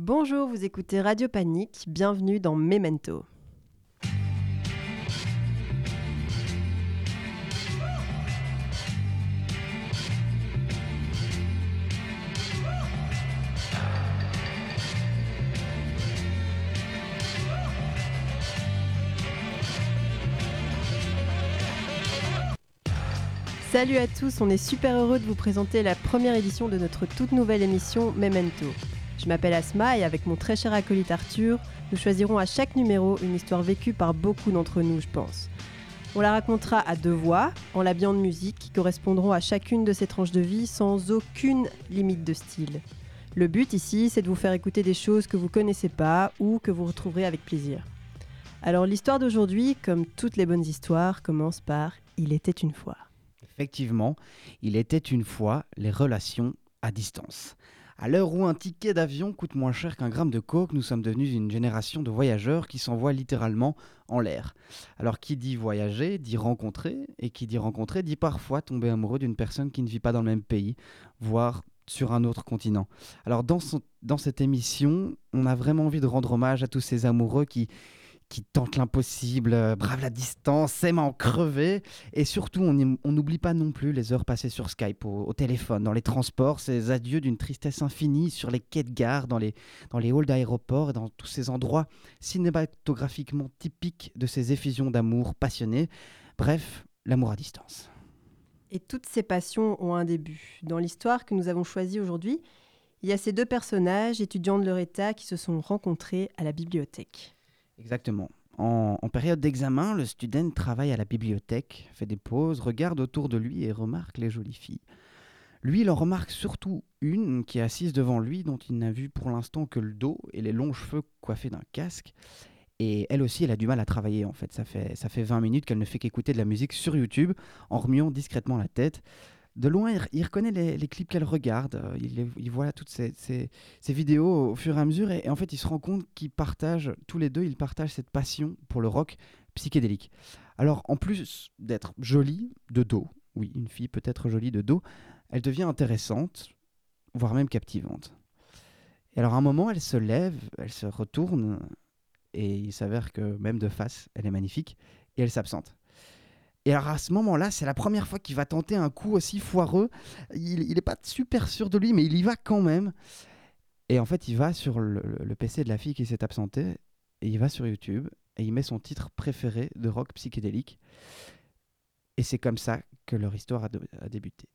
Bonjour, vous écoutez Radio Panique, bienvenue dans Memento. Salut à tous, on est super heureux de vous présenter la première édition de notre toute nouvelle émission Memento. Je m'appelle Asma et avec mon très cher acolyte Arthur, nous choisirons à chaque numéro une histoire vécue par beaucoup d'entre nous, je pense. On la racontera à deux voix, en l'habillant de musique qui correspondront à chacune de ces tranches de vie sans aucune limite de style. Le but ici, c'est de vous faire écouter des choses que vous connaissez pas ou que vous retrouverez avec plaisir. Alors l'histoire d'aujourd'hui, comme toutes les bonnes histoires, commence par Il était une fois. Effectivement, il était une fois les relations à distance. À l'heure où un ticket d'avion coûte moins cher qu'un gramme de coke, nous sommes devenus une génération de voyageurs qui s'envoient littéralement en l'air. Alors qui dit voyager dit rencontrer, et qui dit rencontrer dit parfois tomber amoureux d'une personne qui ne vit pas dans le même pays, voire sur un autre continent. Alors dans, dans cette émission, on a vraiment envie de rendre hommage à tous ces amoureux qui, qui tente l'impossible, euh, brave la distance, aime en crever. Et surtout, on n'oublie pas non plus les heures passées sur Skype, au, téléphone, dans les transports, ces adieux d'une tristesse infinie sur les quais de gare, dans les, dans les halls d'aéroports dans tous ces endroits cinématographiquement typiques de ces effusions d'amour passionnés. Bref, l'amour à distance. Et toutes ces passions ont un début. Dans l'histoire que nous avons choisie aujourd'hui, il y a ces deux personnages, étudiants de leur état, qui se sont rencontrés à la bibliothèque. Exactement. En, période d'examen, le student travaille à la bibliothèque, fait des pauses, regarde autour de lui et remarque les jolies filles. Lui, il en remarque surtout une qui est assise devant lui, dont il n'a vu pour l'instant que le dos et les longs cheveux coiffés d'un casque. Et elle aussi, elle a du mal à travailler en fait. Ça fait, ça fait 20 minutes qu'elle ne fait qu'écouter de la musique sur YouTube en remuant discrètement la tête de loin, il, reconnaît les, clips qu'elle regarde, euh, il, voit toutes ces, vidéos au fur et à mesure, et, en fait, il se rend compte qu'ils partagent, tous les deux, ils partagent cette passion pour le rock psychédélique. Alors, en plus d'être jolie de dos, oui, une fille peut être jolie de dos, elle devient intéressante, voire même captivante. Et alors, à un moment, elle se lève, elle se retourne, et il s'avère que même de face, elle est magnifique, et elle s'absente. Et alors à ce moment-là, c'est la première fois qu'il va tenter un coup aussi foireux. Il n'est pas super sûr de lui, mais il y va quand même. Et en fait, il va sur le, PC de la fille qui s'est absentée, et il va sur YouTube, et il met son titre préféré de rock psychédélique. Et c'est comme ça que leur histoire a débuté.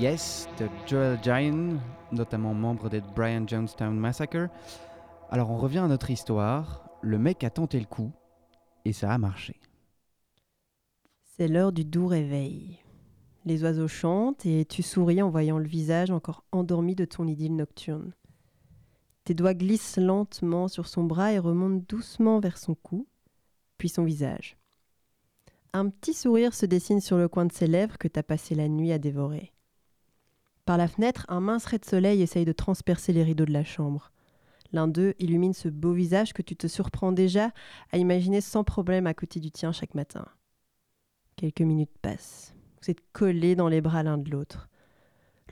Yes de Joel Giant, notamment membre des Brian Jonestown Massacre. Alors on revient à notre histoire. Le mec a tenté le coup et ça a marché. C'est l'heure du doux réveil. Les oiseaux chantent et tu souris en voyant le visage encore endormi de ton idylle nocturne. Tes doigts glissent lentement sur son bras et remontent doucement vers son cou, puis son visage. Un petit sourire se dessine sur le coin de ses lèvres que t'as passé la nuit à dévorer. Par la fenêtre, un mince ray de soleil essaye de transpercer les rideaux de la chambre. L'un d'eux illumine ce beau visage que tu te surprends déjà à imaginer sans problème à côté du tien chaque matin. Quelques minutes passent. Vous êtes collés dans les bras l'un de l'autre.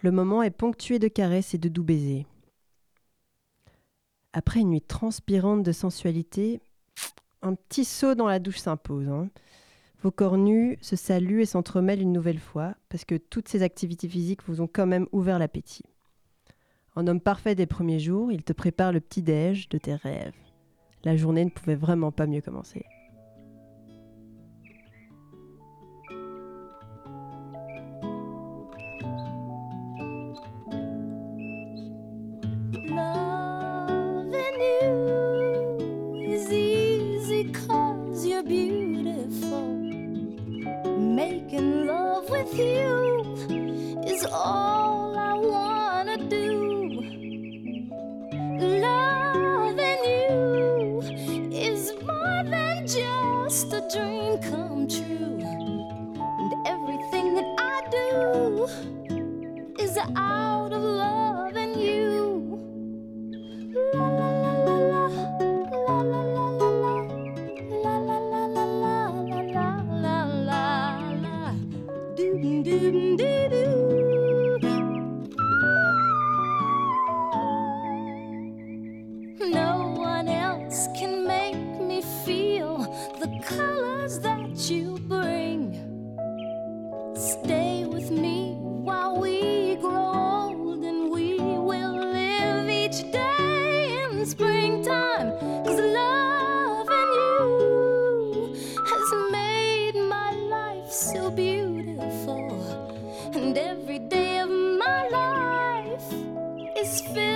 Le moment est ponctué de caresses et de doux baisers. Après une nuit transpirante de sensualité, un petit saut dans la douche s'impose. Hein. Vos corps nus se saluent et s'entremêlent une nouvelle fois, parce que toutes ces activités physiques vous ont quand même ouvert l'appétit. En homme parfait des premiers jours, il te prépare le petit-déj de tes rêves. La journée ne pouvait vraiment pas mieux commencer. space.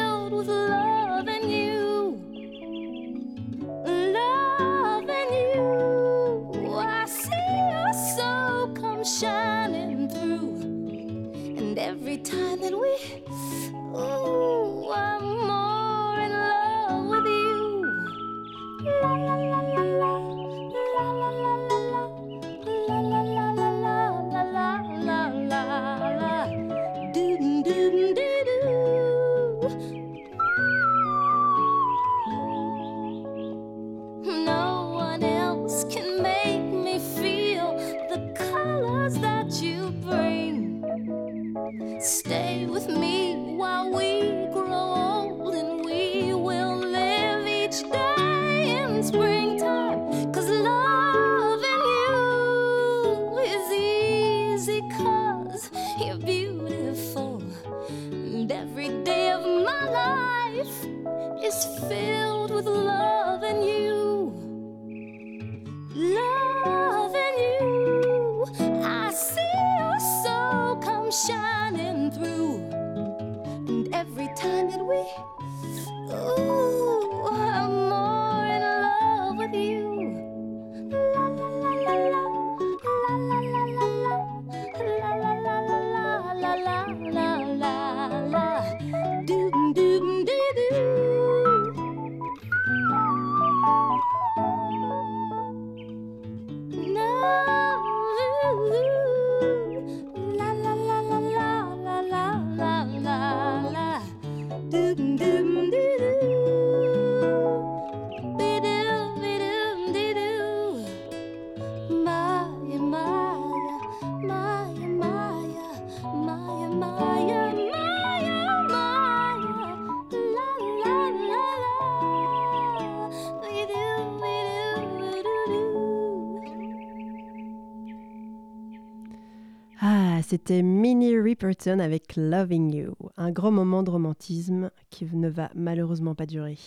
C'était Minnie Riperton avec Loving You, un grand moment de romantisme qui ne va malheureusement pas durer.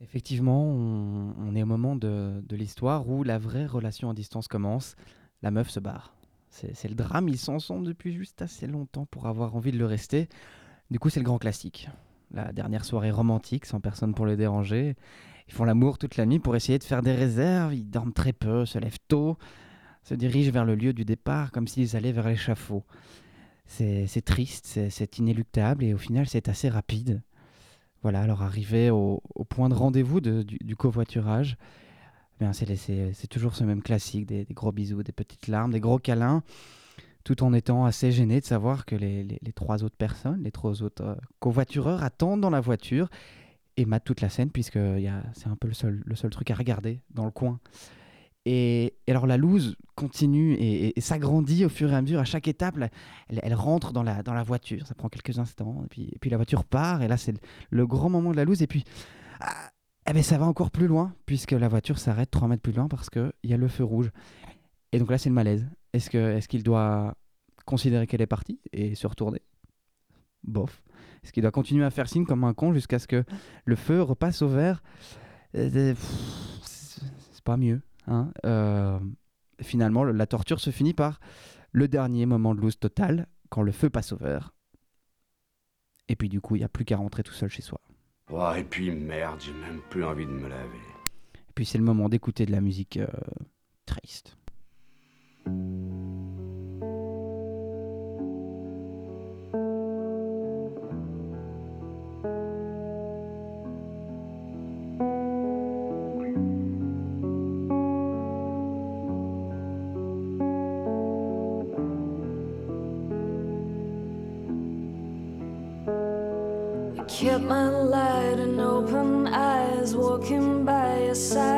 Effectivement, on, est au moment de, l'histoire où la vraie relation à distance commence. La meuf se barre. C'est le drame, ils s'en sont depuis juste assez longtemps pour avoir envie de le rester. Du coup, c'est le grand classique. La dernière soirée romantique, sans personne pour les déranger. Ils font l'amour toute la nuit pour essayer de faire des réserves, ils dorment très peu, se lèvent tôt, se dirigent vers le lieu du départ comme s'ils allaient vers l'échafaud. C'est triste, c'est- inéluctable et au final c'est assez rapide. Voilà, alors arrivé au, point de rendez-vous de- du, covoiturage, eh c'est toujours ce même classique, des, gros bisous, des petites larmes, des gros câlins, tout en étant assez gêné de savoir que les, trois autres personnes, les trois autres euh, covoitureurs attendent dans la voiture et matent toute la scène puisque c'est un peu le seul truc à regarder dans le coin. Et, alors la loose continue et, et- et s'agrandit au fur et à mesure. À chaque étape, elle, rentre dans la, dans la voiture. Ça prend quelques instants. Et puis, la voiture part. Et là, c'est le, grand moment de la loose. Et puis, ah, eh ben, ça va encore plus loin puisque la voiture s'arrête 3 mètres plus loin parce qu'il y a le feu rouge. Et donc là, c'est le malaise. Est-ce qu'il doit considérer qu'elle est partie et se retourner? Bof. Est-ce qu'il doit continuer à faire signe comme un con jusqu'à ce que le feu repasse au vert? Euh, c'est pas mieux. Hein. Euh, finalement, le- la torture se finit par le dernier moment de loose totale, quand le feu passe au vert. Et puis du coup, il n'y a plus qu'à rentrer tout seul chez soi. Oh, et puis merde, j'ai même plus envie de me laver. Et puis c'est le moment d'écouter de la musique euh, triste. guess I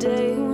day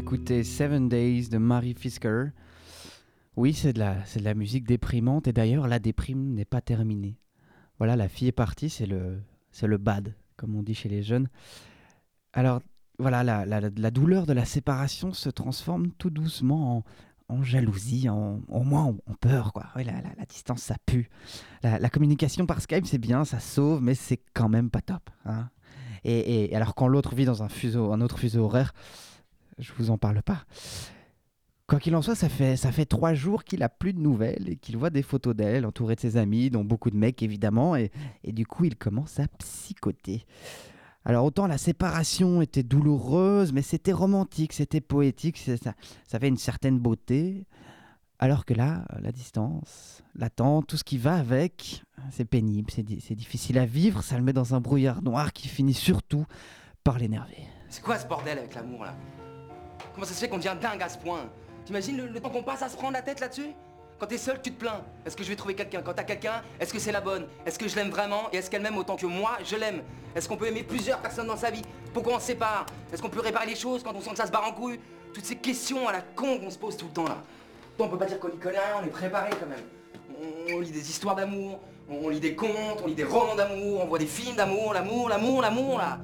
d'écouter Seven Days de Mary Fisker. Oui, c'est de, la, c'est de la musique déprimante et d'ailleurs la déprime n'est pas terminée. Voilà, la fille est partie, c'est le, c'est le bad, comme on dit chez les jeunes. Alors voilà, la, la- la douleur de la séparation se transforme tout doucement en, en jalousie, en, au moins en, peur. Quoi. Oui, la, la- la distance, ça pue. La, la communication par Skype, c'est bien, ça sauve, mais c'est quand même pas top. hein. Et, et alors quand l'autre vit dans un, fuseau, un autre fuseau horaire, je vous en parle pas. Quoi qu'il en soit, ça fait, ça fait trois jours qu'il a plus de nouvelles et qu'il voit des photos d'elle entourée de ses amis, dont beaucoup de mecs évidemment, et, et du coup il commence à psychoter. Alors autant la séparation était douloureuse, mais c'était romantique, c'était poétique, ça, ça avait une certaine beauté. Alors que là, la distance, l'attente, tout ce qui va avec, c'est pénible, c'est difficile à vivre, ça le met dans un brouillard noir qui finit surtout par l'énerver. C'est quoi ce bordel avec l'amour là? Comment ça se fait qu'on devient dingue à ce point? T'imagines le, temps qu'on passe à se prendre la tête là-dessus? Quand t'es seul, tu te plains. Est-ce que je vais trouver quelqu'un? Quand t'as quelqu'un, est-ce que c'est la bonne? Est-ce que je l'aime vraiment? Et est-ce qu'elle m'aime autant que moi, je l'aime? Est-ce qu'on peut aimer plusieurs personnes dans sa vie? Pourquoi on se sépare? Est-ce qu'on peut réparer les choses quand on sent que ça se barre en couille? Toutes ces questions à la con qu'on se pose tout le temps là. On peut pas dire qu'on y connaît rien, on est préparé quand même. On, lit des histoires d'amour, on lit des contes, on lit des romans d'amour, on voit des films d'amour, l'amour, l'amour, l'amour là.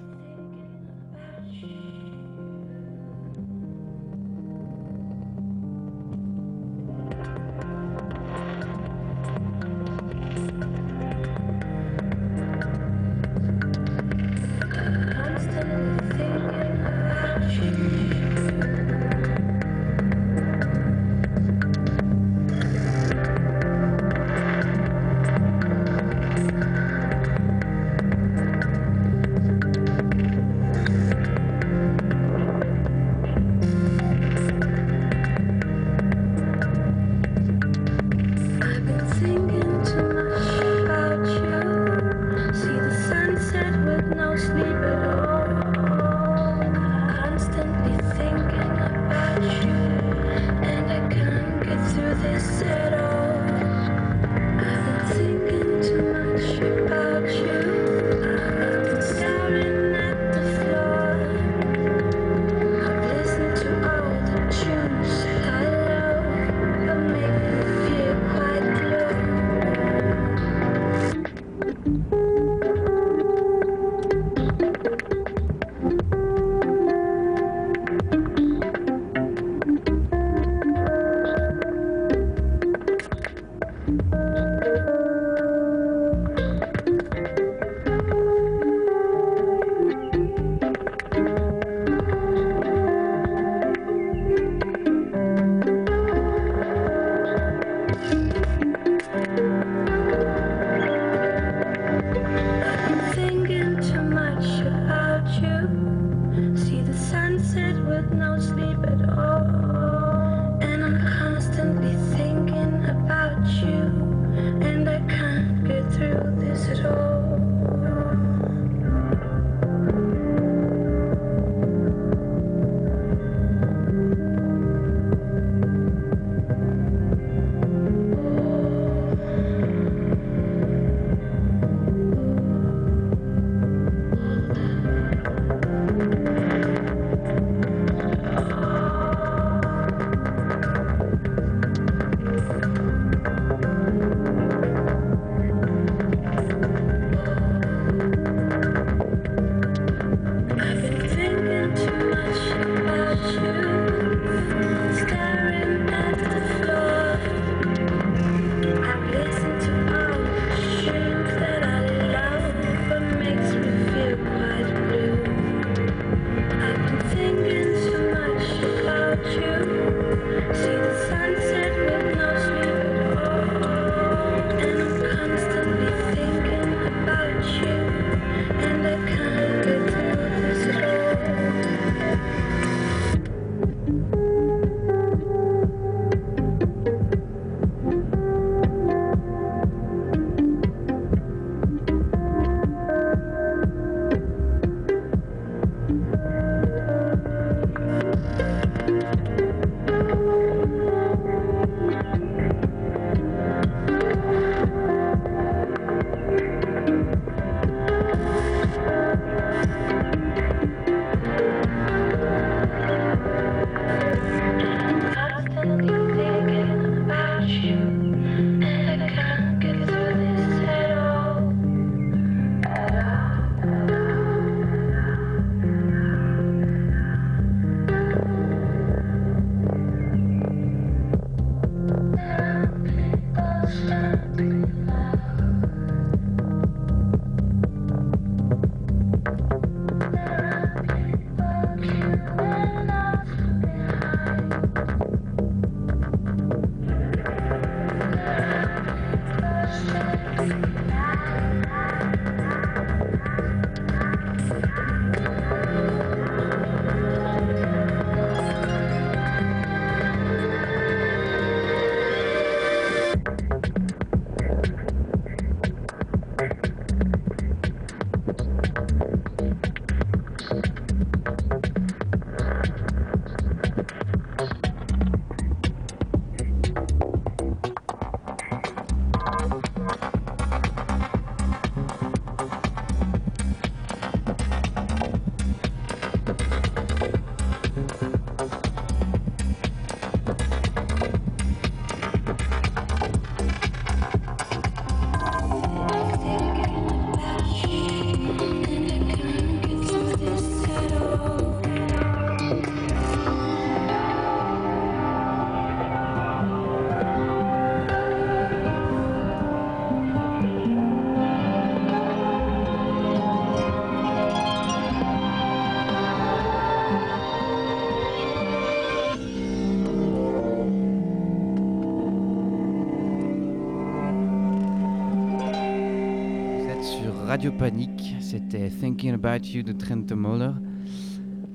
Radio Panique, c'était Thinking About You de Trent Moller.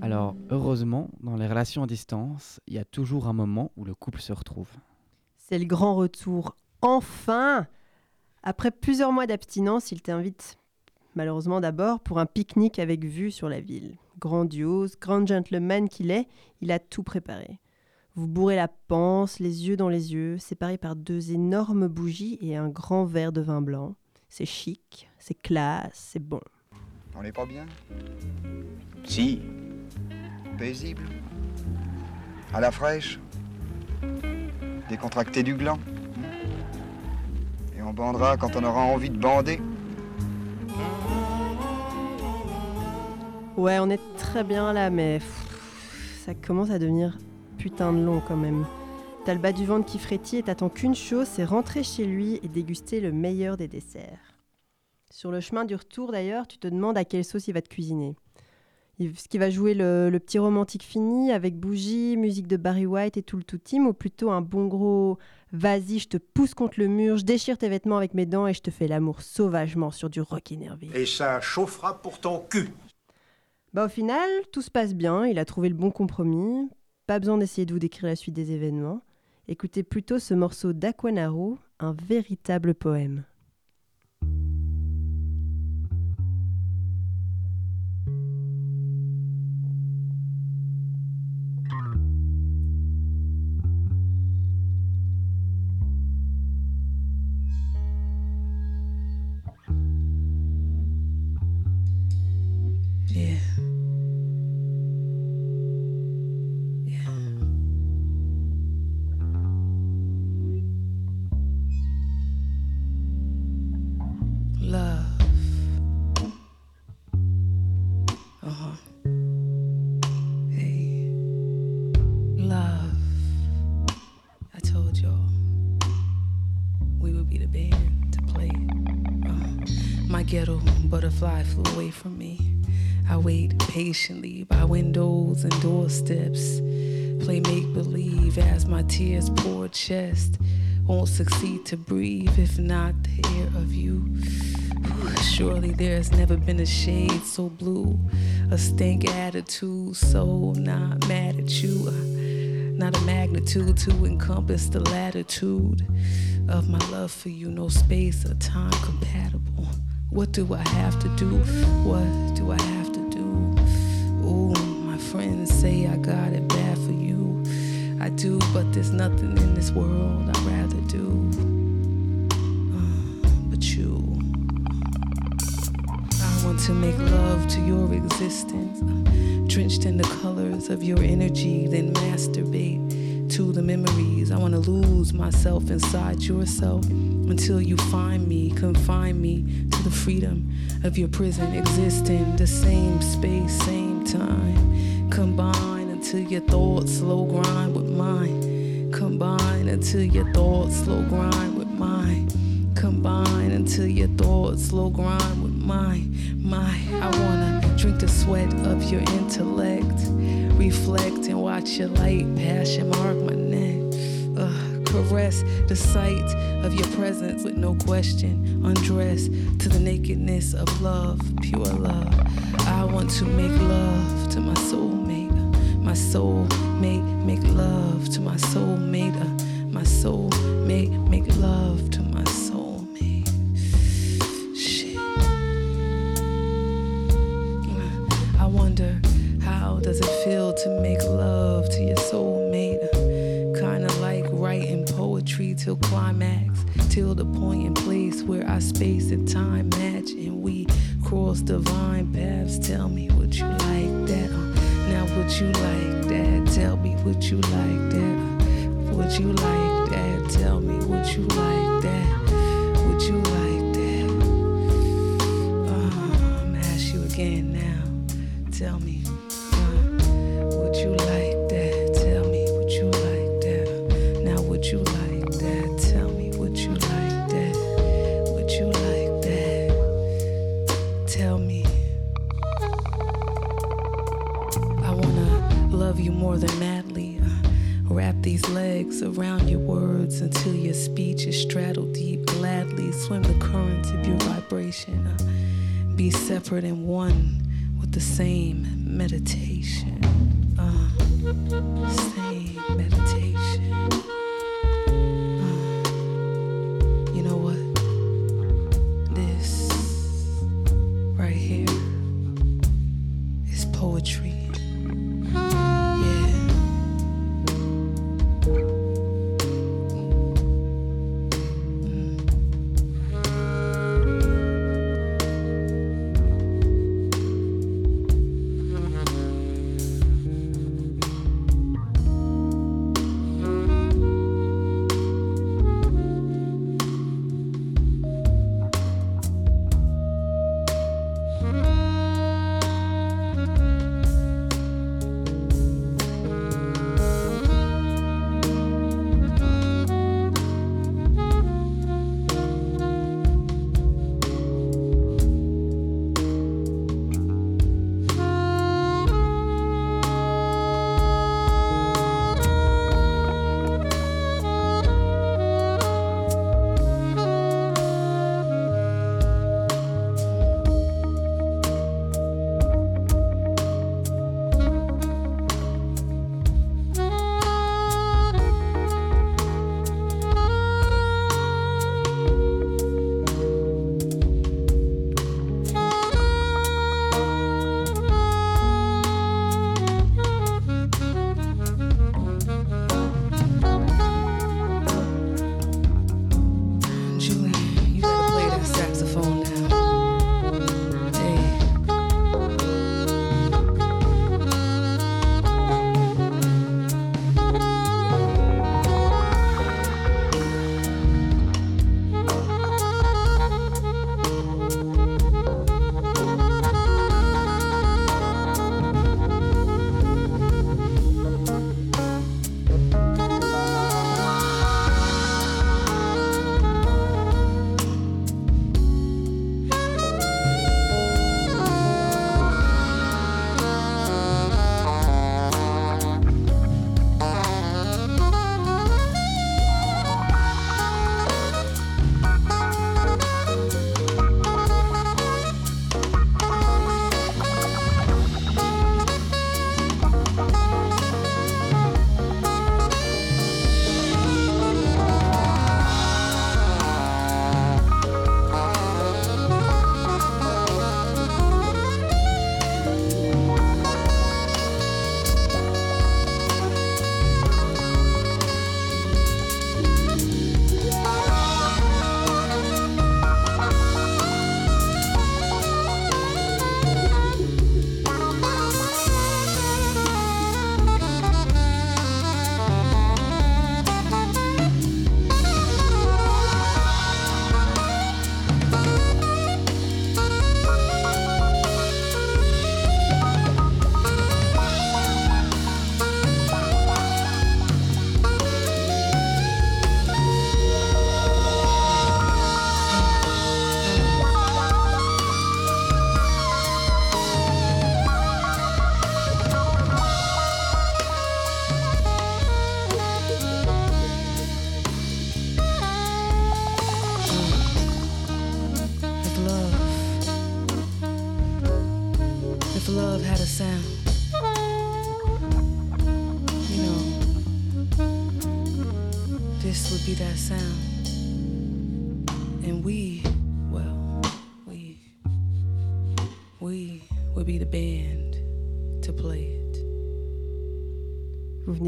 Alors, heureusement, dans les relations à distance, il y a toujours un moment où le couple se retrouve. C'est le grand retour. Enfin Après plusieurs mois d'abstinence, il t'invite, malheureusement d'abord, pour un pique-nique avec vue sur la ville. Grandiose, grand gentleman qu'il est, il a tout préparé. Vous bourrez la panse, les yeux dans les yeux, séparés par deux énormes bougies et un grand verre de vin blanc. C'est chic, c'est classe, c'est bon. On n'est pas bien? Si, Paisible. À la fraîche. Décontracté du gland. Et on bandera quand on aura envie de bander. Ouais, on est très bien là, mais ça commence à devenir putain de long quand même. T'as le bas du ventre qui frétille et t'attends qu'une chose, c'est rentrer chez lui et déguster le meilleur des desserts. Sur le chemin du retour d'ailleurs, tu te demandes à quelle sauce il va te cuisiner. Est-ce qu'il va jouer le, le petit romantique fini avec bougie, musique de Barry White et tout le tout team, ou plutôt un bon gros vas-y, je te pousse contre le mur, je déchire tes vêtements avec mes dents et je te fais l'amour sauvagement sur du rock énervé. Et ça chauffera pour ton cul. Bah au final, tout se passe bien, il a trouvé le bon compromis, pas besoin d'essayer de vous décrire la suite des événements. Écoutez plutôt ce morceau d'Aquanaro, un véritable poème. Patiently by windows and doorsteps. Play make believe as my tears pour chest. Won't succeed to breathe if not the air of you. Surely there's never been a shade so blue, a stank attitude so not mad at you. Uh, not a magnitude to encompass the latitude of my love for you, no space or time compatible. What do I have to do? What do I have do, but there's nothing in this world I'd rather do. Uh, but you. I want to make love to your existence, drenched in the colors of your energy, then masturbate to the memories. I want to lose myself inside yourself until you find me, confine me to the freedom of your prison, existing the same space, same time. Combine until your thoughts slow grind with mine. Combine until your thoughts slow grind with mine. Combine until your thoughts slow grind with mine. My, I wanna drink the sweat of your intellect, reflect and watch your light passion mark my neck. Ugh, caress the sight of your presence with no question. Undress to the nakedness of love, pure love. I want to make love to my soulmate. My soul mate make love to my soulmate. Uh, my soul mate make love to my soulmate. Shit. I wonder how does it feel to make love to your soulmate? Kinda like writing poetry till climax, till the point and place where our space and time match and we cross divine paths. Tell me, what you like? Uh, would you like that? Tell me, would you like that? Would you like that? Tell me, would you like that? Would you like that? Uh, I'm ask you again now. Tell me,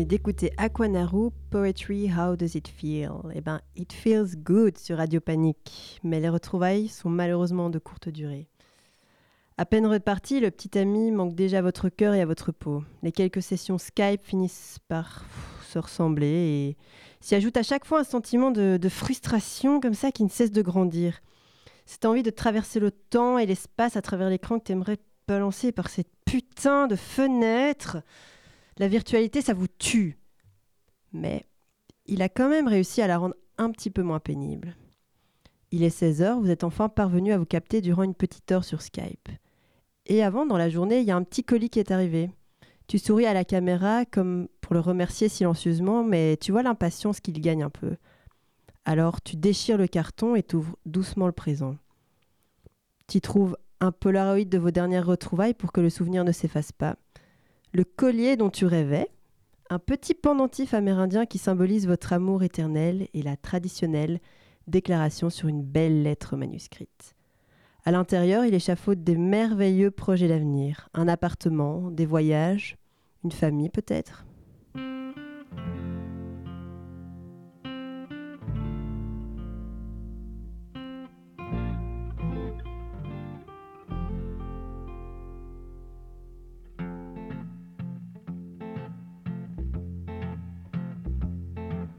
d'écouter Aquanaru, Poetry, How Does It Feel? Eh ben, It Feels Good sur Radio Panique, mais les retrouvailles sont malheureusement de courte durée. À peine reparti, le petit ami manque déjà à votre cœur et à votre peau. Les quelques sessions Skype finissent par se ressembler et s'y ajoute à chaque fois un sentiment de, frustration comme ça qui ne cesse de grandir. Cette envie de traverser le temps et l'espace à travers l'écran que tu aimerais balancer par cette putain de fenêtre. La virtualité, ça vous tue. Mais il a quand même réussi à la rendre un petit peu moins pénible. Il est 16h, vous êtes enfin parvenu à vous capter durant une petite heure sur Skype. Et avant, dans la journée, il y a un petit colis qui est arrivé. Tu souris à la caméra comme pour le remercier silencieusement, mais tu vois l'impatience qu'il gagne un peu. Alors tu déchires le carton et t'ouvres doucement le présent. Tu trouves un Polaroid de vos dernières retrouvailles pour que le souvenir ne s'efface pas, le collier dont tu rêvais, un petit pendentif amérindien qui symbolise votre amour éternel et la traditionnelle déclaration sur une belle lettre manuscrite. À l'intérieur, il échafaude des merveilleux projets d'avenir, un appartement, des voyages, une famille peut-être.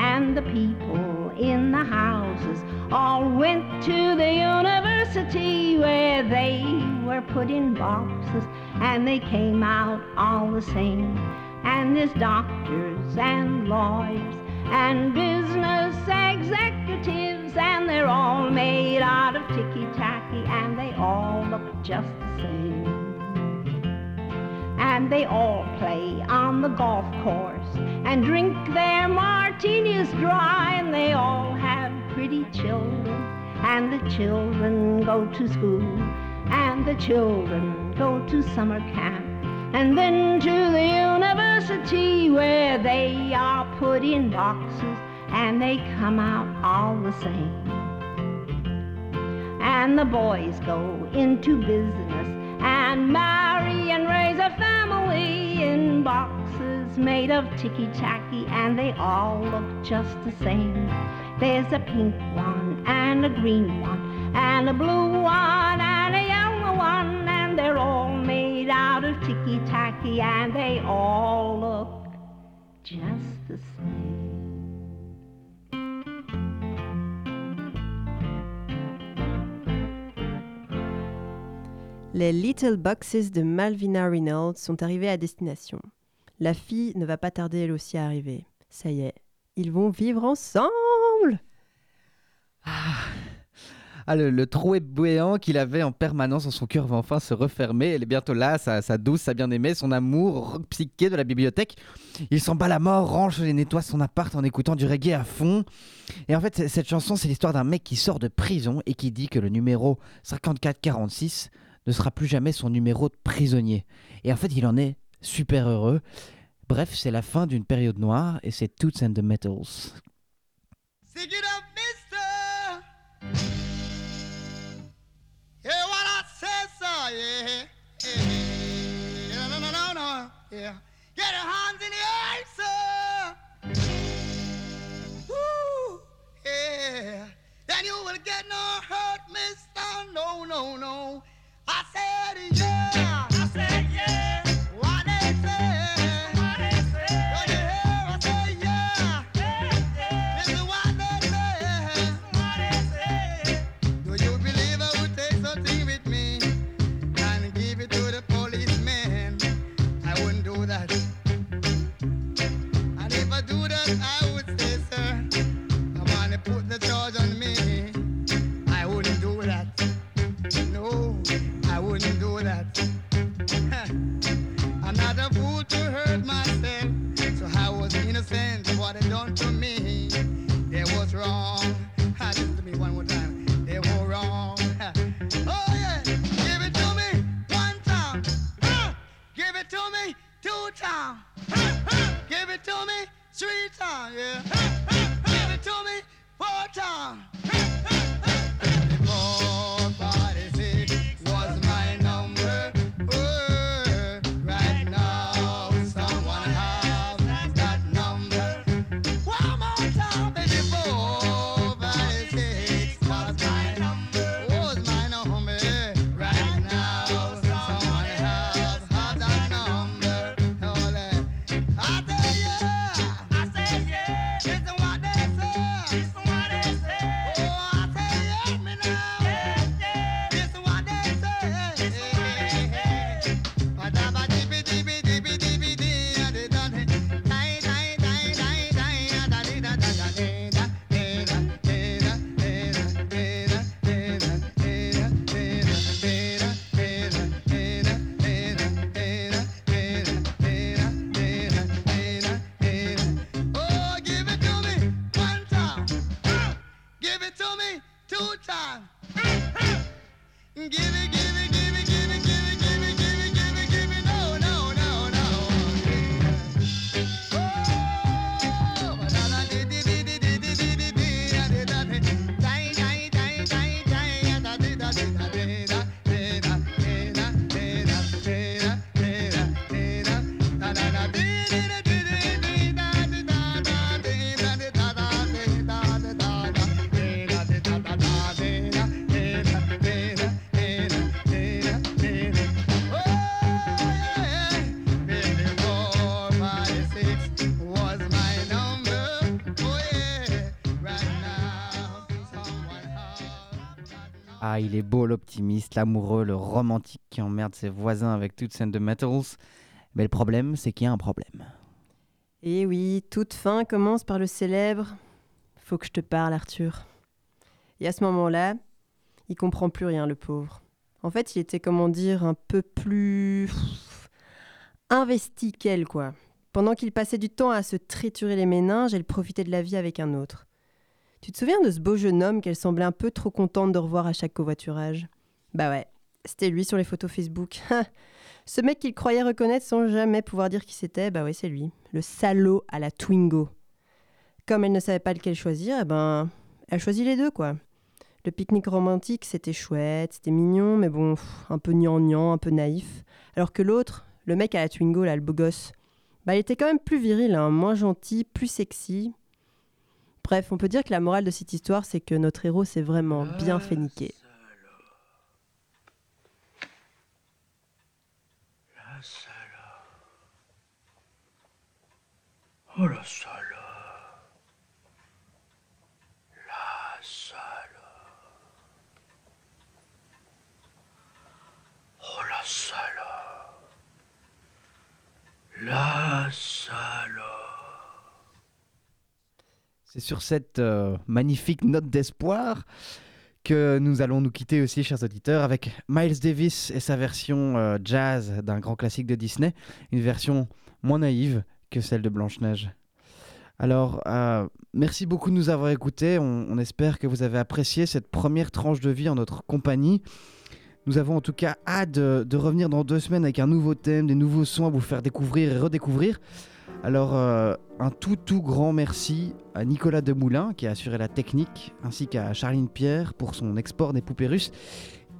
And the people in the houses all went to the university where they were put in boxes and they came out all the same. And there's doctors and lawyers and business executives and they're all made out of ticky tacky and they all look just the same. And they all play on the golf course and drink their martinis dry and they all have pretty children. And the children go to school and the children go to summer camp and then to the university where they are put in boxes and they come out all the same. And the boys go into business and marry and raise a family in boxes made of ticky tacky and they all look just the same. There's a pink one and a green one and a blue one and a yellow one and they're all made out of ticky tacky and they all look just the same. Les Little Boxes de Malvina Reynolds sont arrivés à destination. La fille ne va pas tarder elle aussi à arriver. Ça y est, ils vont vivre ensemble Ah, le, le trou béant qu'il avait en permanence dans son cœur va enfin se refermer. Elle est bientôt là, sa, sa douce, sa bien-aimée, son amour psyché de la bibliothèque. Il s'en bat la mort, range et nettoie son appart en écoutant du reggae à fond. Et en fait, cette chanson, c'est l'histoire d'un mec qui sort de prison et qui dit que le numéro 5446 ne sera plus jamais son numéro de prisonnier. Et en fait, il en est super heureux. Bref, c'est la fin d'une période noire et c'est Toots and the Metals. Stick it up, mister. Yeah, what I said, sir. Yeah. yeah. No, no, no, no. Yeah. Get your hands in the air, sir. Woo. Yeah. Then you will get no hurt, mister. No, no, no. I said, yeah. Ah, il est beau l'optimiste, l'amoureux, le romantique qui emmerde ses voisins avec toute scène de metals. Mais le problème, c'est qu'il y a un problème. Et Eh oui, toute fin commence par le célèbre Faut que je te parle, Arthur. Et à ce moment-là, il comprend plus rien, le pauvre. En fait, il était, comment dire, un peu plus investi qu'elle, quoi. Pendant qu'il passait du temps à se triturer les méninges, elle profitait de la vie avec un autre. Tu te souviens de ce beau jeune homme qu'elle semblait un peu trop contente de revoir à chaque covoiturage? Bah ouais, c'était lui sur les photos Facebook. Ce mec qu'il croyait reconnaître sans jamais pouvoir dire qui c'était, bah ouais, c'est lui. Le salaud à la Twingo. Comme elle ne savait pas lequel choisir, eh ben, elle choisit les deux, quoi. Le pique-nique romantique, c'était chouette, c'était mignon, mais bon, un peu gnangnan, un peu naïf. Alors que l'autre, le mec à la Twingo, le beau gosse, bah, il était quand même plus viril, hein, moins gentil, plus sexy. Bref, on peut dire que la morale de cette histoire, c'est que notre héros s'est vraiment bien fait niquer. La salope. Oh la salope. La salope. Oh la salope. La salope. C'est sur cette euh, magnifique note d'espoir que nous allons nous quitter aussi, chers auditeurs, avec Miles Davis et sa version euh, jazz d'un grand classique de Disney, une version moins naïve que celle de Blanche-Neige. Alors, euh, merci beaucoup de nous avoir écoutés. On, espère que vous avez apprécié cette première tranche de vie en notre compagnie. Nous avons en tout cas hâte de, de revenir dans deux semaines avec un nouveau thème, des nouveaux sons à vous faire découvrir et redécouvrir. Alors, euh, un tout tout grand merci à Nicolas Demoulin qui a assuré la technique, ainsi qu'à Charline Pierre pour son export des poupées russes.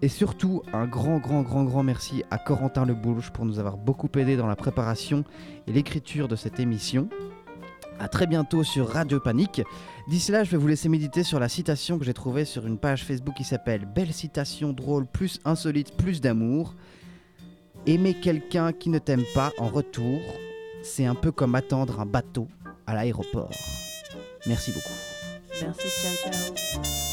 Et surtout, un grand, grand, grand, grand merci à Corentin Le Boulge pour nous avoir beaucoup aidé dans la préparation et l'écriture de cette émission. À très bientôt sur Radio Panique. D'ici là, je vais vous laisser méditer sur la citation que j'ai trouvée sur une page Facebook qui s'appelle Belle citation drôle plus insolite plus d'amour. Aimer quelqu'un qui ne t'aime pas en retour, c'est un peu comme attendre un bateau à l'aéroport. Merci beaucoup. Merci, ciao, ciao.